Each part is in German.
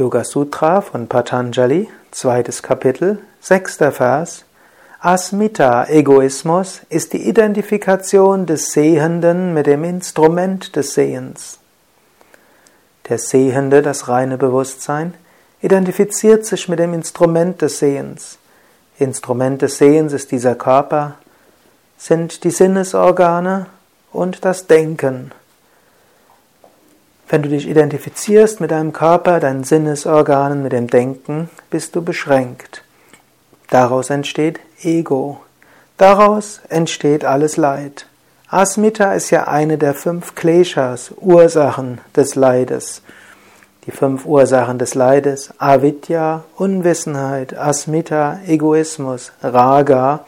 Yoga Sutra von Patanjali, zweites Kapitel, sechster Vers. Asmita, Egoismus, ist die Identifikation des Sehenden mit dem Instrument des Sehens. Der Sehende, das reine Bewusstsein, identifiziert sich mit dem Instrument des Sehens. Instrument des Sehens ist dieser Körper, sind die Sinnesorgane und das Denken. Wenn du dich identifizierst mit deinem Körper, deinen Sinnesorganen, mit dem Denken, bist du beschränkt. Daraus entsteht Ego. Daraus entsteht alles Leid. Asmita ist ja eine der fünf Kleshas, Ursachen des Leides. Die fünf Ursachen des Leides, Avidya, Unwissenheit, Asmita, Egoismus, Raga,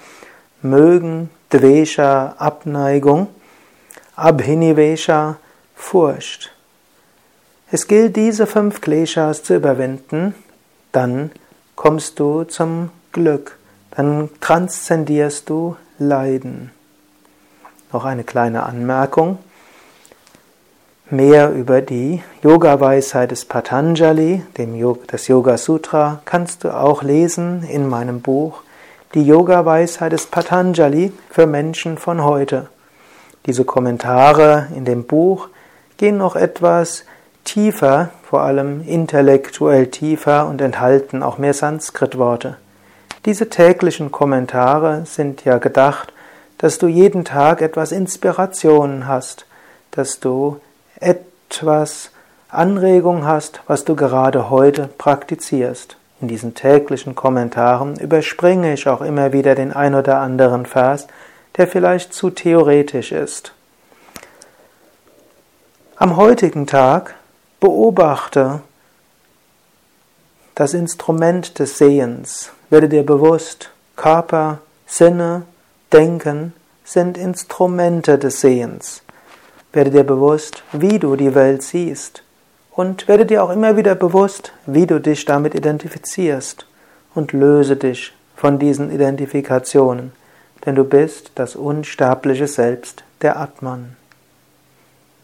Mögen, Dvesha, Abneigung, Abhinivesha, Furcht. Es gilt, diese fünf Kleshas zu überwinden, dann kommst du zum Glück, dann transzendierst du Leiden. Noch eine kleine Anmerkung. Mehr über die Yoga-Weisheit des Patanjali, dem Yoga, das Yoga Sutra, kannst du auch lesen in meinem Buch Die Yoga-Weisheit des Patanjali für Menschen von heute. Diese Kommentare in dem Buch gehen noch etwas tiefer, vor allem intellektuell tiefer und enthalten auch mehr Sanskrit-Worte. Diese täglichen Kommentare sind ja gedacht, dass du jeden Tag etwas Inspiration hast, dass du etwas Anregung hast, was du gerade heute praktizierst. In diesen täglichen Kommentaren überspringe ich auch immer wieder den ein oder anderen Vers, der vielleicht zu theoretisch ist. Am heutigen Tag Beobachte das Instrument des Sehens. Werde dir bewusst, Körper, Sinne, Denken sind Instrumente des Sehens. Werde dir bewusst, wie du die Welt siehst. Und werde dir auch immer wieder bewusst, wie du dich damit identifizierst. Und löse dich von diesen Identifikationen. Denn du bist das unsterbliche Selbst der Atman.